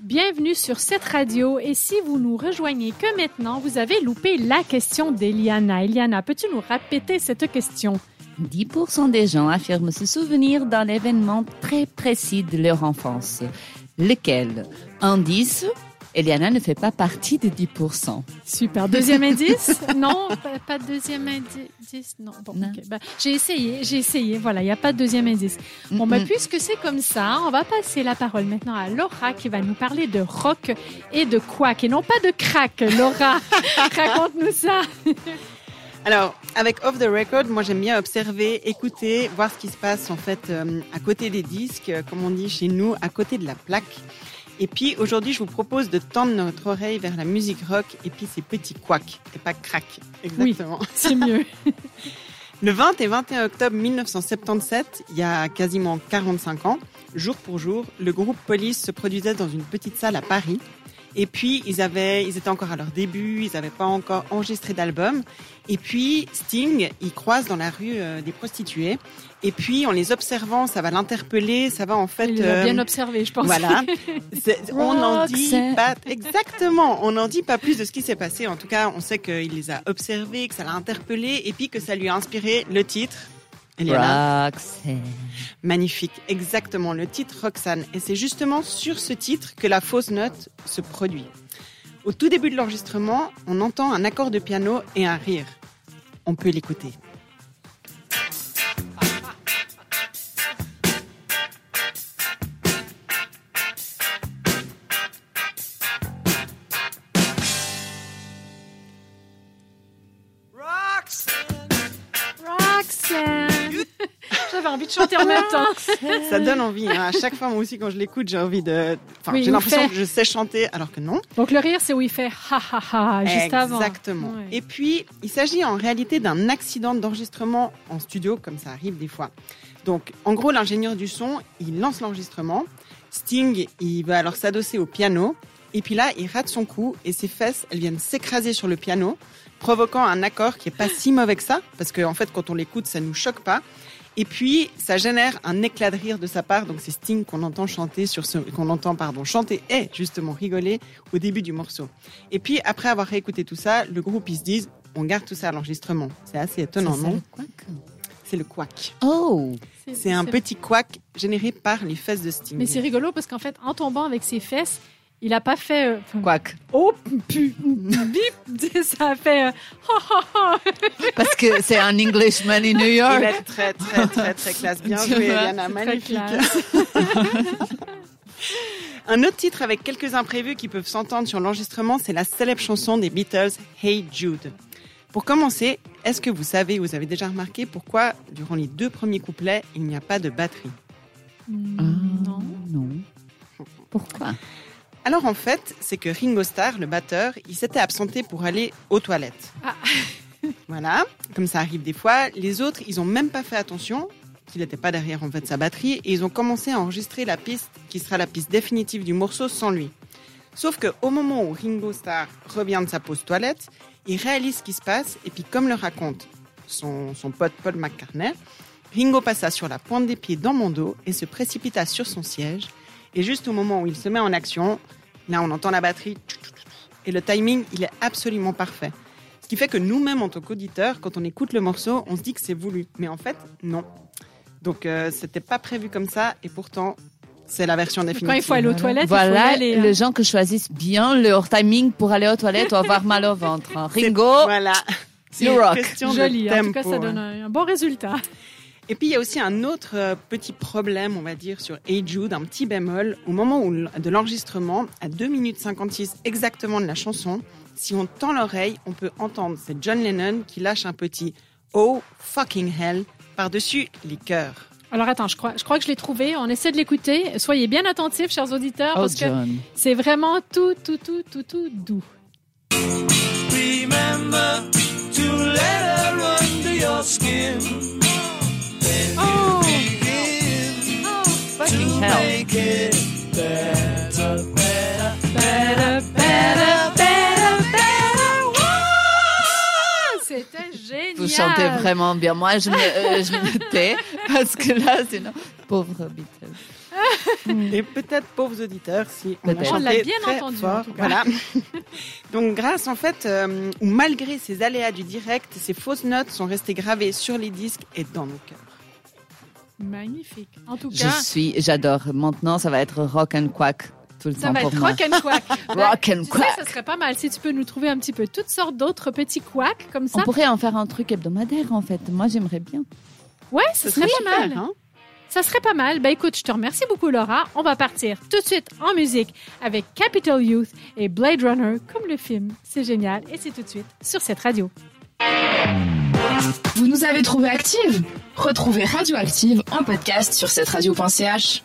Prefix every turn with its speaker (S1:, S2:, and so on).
S1: Bienvenue sur cette radio et si vous nous rejoignez que maintenant, vous avez loupé la question d'Eliana. Eliana, peux-tu nous répéter cette question?
S2: 10% des gens affirment se souvenir d'un événement très précis de leur enfance. Lequel? Indice Eliana ne fait pas partie des 10%.
S1: Super. Deuxième indice? Non, pas, pas de deuxième indice. Non. Bon,
S2: Non.
S1: Ben, j'ai essayé, j'ai essayé. Voilà, il n'y a pas de deuxième indice. Bon, ben,
S2: Mm-mm.
S1: puisque c'est comme ça, on va passer la parole maintenant à Laura qui va nous parler de rock et de quack et non pas de crack. Laura, raconte-nous ça.
S3: Alors, avec Off the Record, moi j'aime bien observer, écouter, voir ce qui se passe en fait euh, à côté des disques, euh, comme on dit chez nous, à côté de la plaque. Et puis aujourd'hui, je vous propose de tendre notre oreille vers la musique rock et puis ces petits couacs, et pas crack. Exactement.
S1: C'est mieux.
S3: Le 20 et 21 octobre 1977, il y a quasiment 45 ans, jour pour jour, le groupe Police se produisait dans une petite salle à Paris. Et puis, ils avaient, ils étaient encore à leur début, ils n'avaient pas encore enregistré d'album. Et puis, Sting, il croise dans la rue euh, des prostituées. Et puis, en les observant, ça va l'interpeller, ça va en fait...
S1: Il l'a
S3: euh,
S1: bien observé, je pense.
S3: voilà. On n'en dit pas exactement. On n'en dit pas plus de ce qui s'est passé. En tout cas, on sait qu'il les a observés, que ça l'a interpellé, et puis que ça lui a inspiré le titre. Eliana.
S2: Roxanne.
S3: Magnifique, exactement le titre Roxane. Et c'est justement sur ce titre que la fausse note se produit. Au tout début de l'enregistrement, on entend un accord de piano et un rire. On peut l'écouter.
S1: J'avais envie de chanter en même temps.
S3: Ça donne envie. hein. À chaque fois, moi aussi, quand je l'écoute, j'ai envie de. Enfin,
S1: Oui,
S3: j'ai l'impression que je sais chanter, alors que non.
S1: Donc le rire, c'est où il fait ha ha ha juste avant.
S3: Exactement.
S1: Ouais.
S3: Et puis, il s'agit en réalité d'un accident d'enregistrement en studio, comme ça arrive des fois. Donc, en gros, l'ingénieur du son, il lance l'enregistrement. Sting, il va alors s'adosser au piano. Et puis là, il rate son coup et ses fesses, elles viennent s'écraser sur le piano, provoquant un accord qui est pas si mauvais que ça, parce qu'en en fait, quand on l'écoute, ça nous choque pas. Et puis, ça génère un éclat de rire de sa part. Donc, c'est Sting qu'on entend chanter sur ce, qu'on entend, pardon, chanter et justement rigoler au début du morceau. Et puis, après avoir réécouté tout ça, le groupe, ils se disent, on garde tout ça à l'enregistrement. C'est assez étonnant,
S2: C'est ça,
S3: non?
S2: le quack
S3: C'est le quack.
S2: Oh
S3: C'est un petit quack généré par les fesses de Sting.
S1: Mais c'est rigolo parce qu'en fait, en tombant avec ses fesses, il a pas fait. euh,
S2: Quack.
S1: Oh, pu, bip, ça a fait. euh, ha, ha, ha.
S2: Parce que c'est un Englishman in New
S3: Il
S2: York.
S3: est très, très, très, très classe. Bien joué, Eliana. Magnifique. Un autre titre avec quelques imprévus qui peuvent s'entendre sur l'enregistrement, c'est la célèbre chanson des Beatles, Hey Jude. Pour commencer, est-ce que vous savez, vous avez déjà remarqué pourquoi, durant les deux premiers couplets, il n'y a pas de batterie?
S2: Ah,
S1: non.
S2: Non. Pourquoi?
S3: Alors en fait, c'est que Ringo Starr, le batteur, il s'était absenté pour aller aux toilettes.
S1: Ah.
S3: voilà, comme ça arrive des fois. Les autres, ils ont même pas fait attention qu'il n'était pas derrière en fait sa batterie et ils ont commencé à enregistrer la piste qui sera la piste définitive du morceau sans lui. Sauf que au moment où Ringo Starr revient de sa pause toilette, il réalise ce qui se passe et puis comme le raconte son, son pote Paul McCartney, Ringo passa sur la pointe des pieds dans mon dos et se précipita sur son siège. Et juste au moment où il se met en action, là on entend la batterie et le timing il est absolument parfait. Ce qui fait que nous-mêmes en tant qu'auditeurs, quand on écoute le morceau, on se dit que c'est voulu, mais en fait non. Donc euh, c'était pas prévu comme ça et pourtant c'est la version définitive.
S1: Quand il faut aller aux toilettes,
S2: Voilà
S1: il faut y aller. hein.
S2: les gens qui choisissent bien leur timing pour aller aux toilettes ou avoir mal au ventre. hein. Ringo,
S3: Voilà. C'est une
S2: rock.
S3: question de
S1: Joli. En tout cas,
S3: tempo,
S1: ça donne
S3: hein.
S1: un, un bon résultat.
S3: Et puis il y a aussi un autre euh, petit problème, on va dire, sur Hey Jude, un petit bémol. Au moment de l'enregistrement, à 2 minutes 56 exactement de la chanson, si on tend l'oreille, on peut entendre, c'est John Lennon qui lâche un petit Oh fucking hell par-dessus les chœurs.
S1: Alors attends, je crois, je crois que je l'ai trouvé. On essaie de l'écouter. Soyez bien attentifs, chers auditeurs,
S2: oh
S1: parce que c'est vraiment tout, tout, tout, tout, tout doux.
S4: Remember
S2: hell.
S4: make it better, better.
S1: Better, better, better, better. Wow! C'était génial.
S2: Vous chantait vraiment bien. Moi, je me, euh, je me tais parce que là, sinon, pauvre Beatles.
S3: Et peut-être pauvres auditeurs si on a
S1: l'a bien
S3: très
S1: entendu, en
S3: fort.
S1: tout cas.
S3: Voilà. Donc grâce en fait euh, ou malgré ces aléas du direct, ces fausses notes sont restées gravées sur les disques et dans nos cœurs.
S1: Magnifique. En tout
S2: Je
S1: cas,
S2: suis, j'adore. Maintenant, ça va être rock and quack tout le
S1: ça
S2: temps
S1: va
S2: pour
S1: être
S2: moi.
S1: rock and quack. Ben,
S2: Rock and
S1: tu sais,
S2: quack.
S1: ça serait pas mal si tu peux nous trouver un petit peu toutes sortes d'autres petits quacks comme ça.
S2: On pourrait en faire un truc hebdomadaire, en fait. Moi, j'aimerais bien.
S1: Ouais, ce
S3: Ce
S1: serait
S3: serait
S1: pas mal.
S3: hein
S1: Ça serait pas mal. Ben écoute, je te remercie beaucoup Laura. On va partir tout de suite en musique avec Capital Youth et Blade Runner comme le film. C'est génial et c'est tout de suite sur cette radio.
S5: Vous nous avez trouvé active Retrouvez Radioactive en podcast sur cette radio.ch.